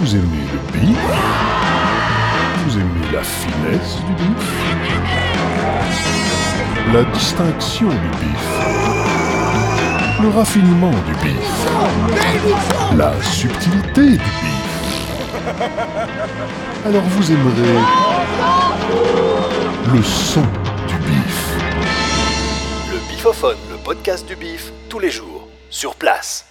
Vous aimez le bif Vous aimez la finesse du bif La distinction du bif Le raffinement du bif La subtilité du bif Alors vous aimerez le son du bif. Le bifophone, le podcast du bif, tous les jours, sur place.